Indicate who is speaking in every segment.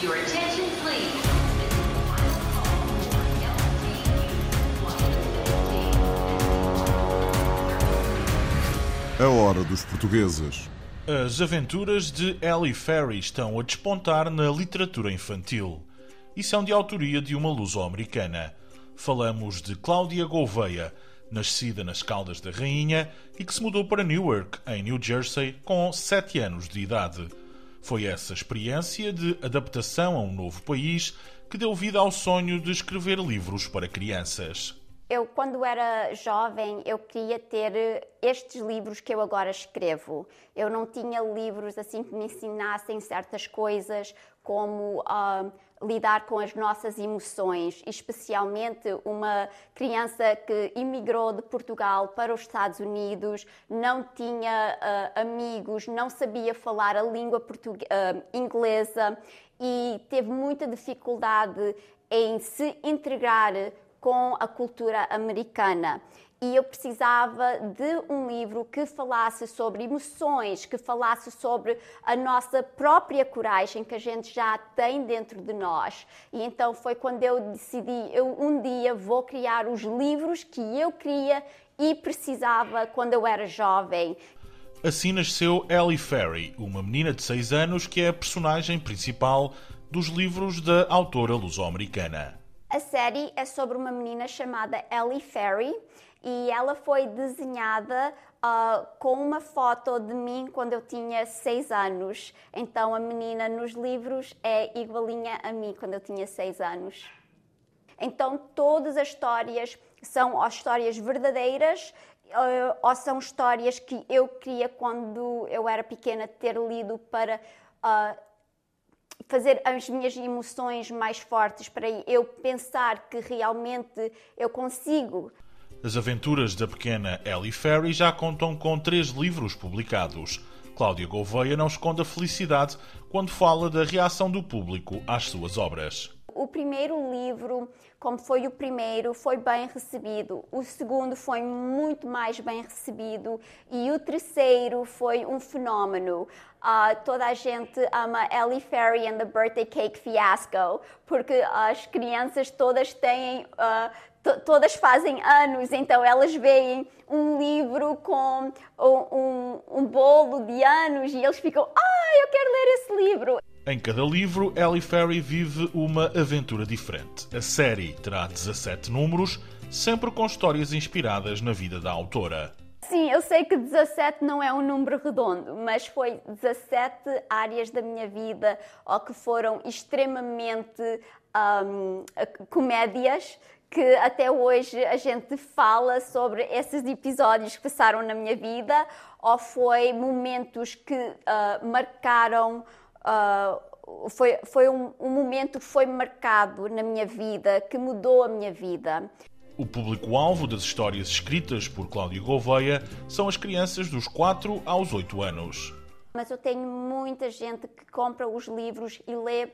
Speaker 1: Your attention, please.
Speaker 2: A hora dos portugueses.
Speaker 3: As aventuras de Ellie Ferry estão a despontar na literatura infantil e são de autoria de uma luso-americana. Falamos de Cláudia Gouveia, nascida nas Caldas da Rainha e que se mudou para Newark, em New Jersey, com 7 anos de idade. Foi essa experiência de adaptação a um novo país que deu vida ao sonho de escrever livros para crianças.
Speaker 4: Eu, quando era jovem, eu queria ter estes livros que eu agora escrevo. Eu não tinha livros assim que me ensinassem certas coisas, como uh, lidar com as nossas emoções, especialmente uma criança que imigrou de Portugal para os Estados Unidos, não tinha uh, amigos, não sabia falar a língua uh, inglesa e teve muita dificuldade em se integrar com a cultura americana. E eu precisava de um livro que falasse sobre emoções, que falasse sobre a nossa própria coragem que a gente já tem dentro de nós. E então foi quando eu decidi, eu um dia vou criar os livros que eu queria e precisava quando eu era jovem.
Speaker 3: Assim nasceu Ellie Ferry, uma menina de 6 anos que é a personagem principal dos livros da autora luso-americana.
Speaker 4: A série é sobre uma menina chamada Ellie Ferry e ela foi desenhada uh, com uma foto de mim quando eu tinha 6 anos. Então a menina nos livros é igualinha a mim quando eu tinha 6 anos. Então todas as histórias são ou histórias verdadeiras uh, ou são histórias que eu queria quando eu era pequena ter lido para uh, fazer as minhas emoções mais fortes, para eu pensar que realmente eu consigo.
Speaker 3: As aventuras da pequena Ellie Ferry já contam com três livros publicados. Cláudia Gouveia não esconde a felicidade quando fala da reação do público às suas obras.
Speaker 4: O primeiro livro, como foi o primeiro, foi bem recebido. O segundo foi muito mais bem recebido. E o terceiro foi um fenómeno. Uh, toda a gente ama Ellie Ferry and the Birthday Cake Fiasco, porque as crianças todas têm. Uh, todas fazem anos, então elas veem um livro com um, um, um bolo de anos e eles ficam, ah, eu quero ler esse livro.
Speaker 3: Em cada livro, Ellie Ferry vive uma aventura diferente. A série terá 17 números, sempre com histórias inspiradas na vida da autora.
Speaker 4: Sim, eu sei que 17 não é um número redondo, mas foi 17 áreas da minha vida ou que foram extremamente um, comédias que até hoje a gente fala sobre esses episódios que passaram na minha vida ou foi momentos que uh, marcaram uh, foi, foi um, um momento que foi marcado na minha vida, que mudou a minha vida.
Speaker 3: O público-alvo das histórias escritas por Cláudio Gouveia são as crianças dos 4 aos 8 anos.
Speaker 4: Mas eu tenho muita gente que compra os livros e lê uh,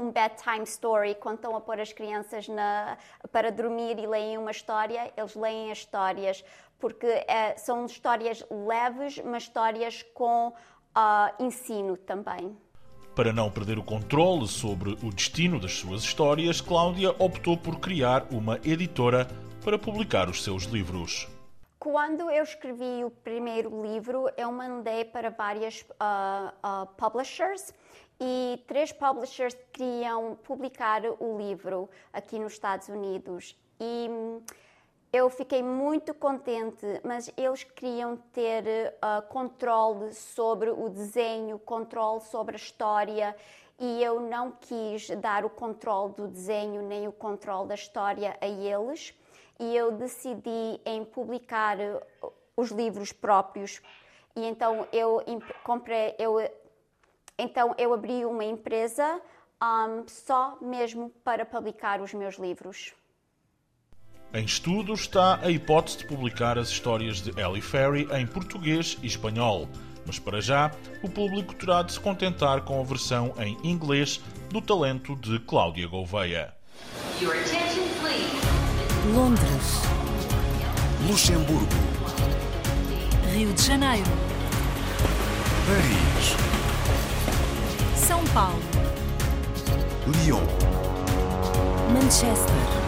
Speaker 4: um bedtime story quando estão a pôr as crianças na, para dormir e leem uma história, eles leem as histórias porque uh, são histórias leves, mas histórias com uh, ensino também.
Speaker 3: Para não perder o controle sobre o destino das suas histórias, Cláudia optou por criar uma editora para publicar os seus livros.
Speaker 4: Quando eu escrevi o primeiro livro, eu mandei para várias uh, uh, publishers e três publishers queriam publicar o livro aqui nos Estados Unidos. E eu fiquei muito contente, mas eles queriam ter uh, controle sobre o desenho, controle sobre a história, e eu não quis dar o controle do desenho nem o controle da história a eles, e eu decidi em publicar uh, os livros próprios. E então eu comprei, eu, então eu abri uma empresa um, só mesmo para publicar os meus livros.
Speaker 3: Em estudo está a hipótese de publicar as histórias de Ellie Ferry em português e espanhol, mas para já o público terá de se contentar com a versão em inglês do talento de Cláudia Gouveia.
Speaker 5: Londres, Luxemburgo, Rio de Janeiro, Paris, São Paulo,
Speaker 2: Lyon.
Speaker 5: Manchester.